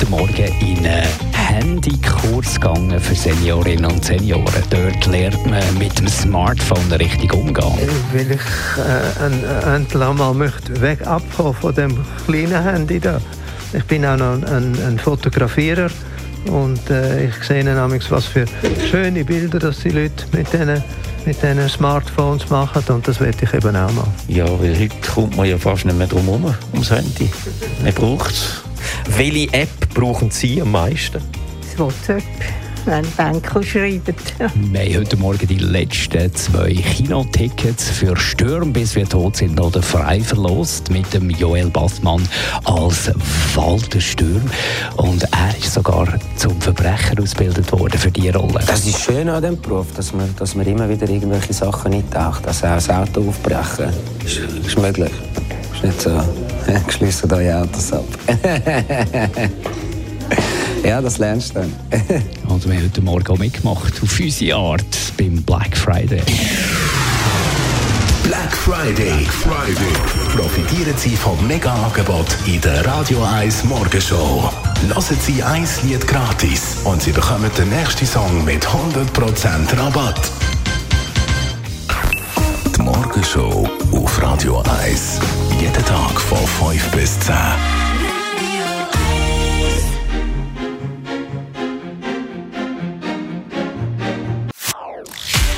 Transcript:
heute Morgen in einen Handykurs gegangen für Seniorinnen und Senioren. Dort lernt man mit dem Smartphone richtig umgehen. weil ich äh, ein, äh, endlich einmal möchte weg abkommen von dem kleinen Handy da. Ich bin auch noch ein, ein, ein Fotografierer und äh, ich sehe nämlich, was für schöne Bilder dass die Leute mit diesen mit diesen Smartphones machen und das werde ich eben auch mal. Ja, weil heute kommt man ja fast nicht mehr drum herum, ums Handy. Man braucht es. Welche App brauchen Sie am meisten? das WhatsApp, wenn Banco schreiben. Wir haben heute Morgen die letzten zwei Kinotickets für Stürm, bis wir tot sind, oder frei verlost mit dem Joel Bassmann als Walter Stürm. Und er ist sogar zum Verbrecher ausgebildet worden für diese Rolle. Das ist schön an diesem Beruf, dass man, dass man immer wieder irgendwelche Sachen nicht taucht. Also auch das Auto aufbrechen ist, ist möglich. Ist nicht so, geschlossen eure Autos ab. ja, das lernst du dann. Und wir haben heute Morgen auch mitgemacht auf unsere Art beim Black Friday. Black Friday. Friday. Profitieren Sie vom Mega-Angebot in der Radio 1 Morgenshow. Hören Sie ein Lied gratis und Sie bekommen den nächsten Song mit 100% Rabatt. Die Morgenshow auf Radio 1. Jeden Tag von 5 bis 10.